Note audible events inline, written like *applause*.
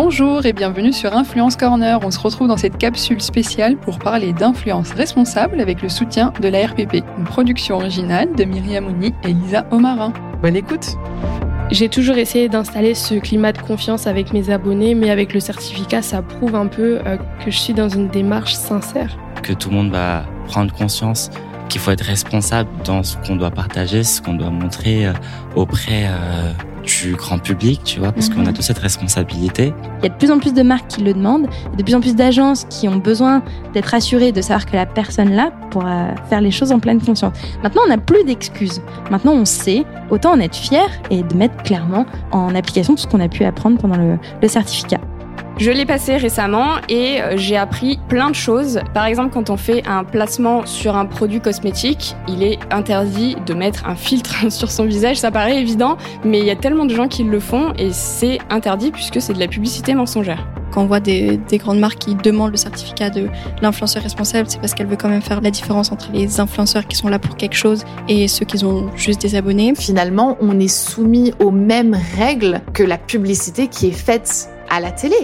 Bonjour et bienvenue sur Influence Corner. On se retrouve dans cette capsule spéciale pour parler d'influence responsable avec le soutien de la RPP, une production originale de Myriam Ouni et Lisa Omarin. Bonne écoute j'ai toujours essayé d'installer ce climat de confiance avec mes abonnés, mais avec le certificat, ça prouve un peu euh, que je suis dans une démarche sincère. Que tout le monde va prendre conscience qu'il faut être responsable dans ce qu'on doit partager, ce qu'on doit montrer euh, auprès euh, du grand public, tu vois, parce qu'on a mhm. tous cette responsabilité. Il y a de plus en plus de marques qui le demandent, de plus en plus d'agences qui ont besoin d'être assurées de savoir que la personne là pourra faire les choses en pleine conscience. Maintenant, on n'a plus d'excuses. Maintenant, on sait, autant en être fier et de mettre clairement en application tout ce qu'on a pu apprendre pendant le certificat. Je l'ai passé récemment et euh, j'ai appris plein de choses. Par exemple, quand on fait un placement sur un produit cosmétique, il est interdit de mettre un filtre *laughs* sur son visage. Ça paraît évident, mais il y a tellement de gens qui le font et c'est interdit puisque c'est de la publicité mensongère. Quand on voit des, grandes marques qui demandent le certificat de l'influenceur responsable, c'est parce qu'elle veut quand même faire la différence entre les influenceurs qui sont là pour quelque chose et ceux qui ont juste des abonnés. Finalement, on est soumis aux mêmes règles que la publicité qui est faite à la télé.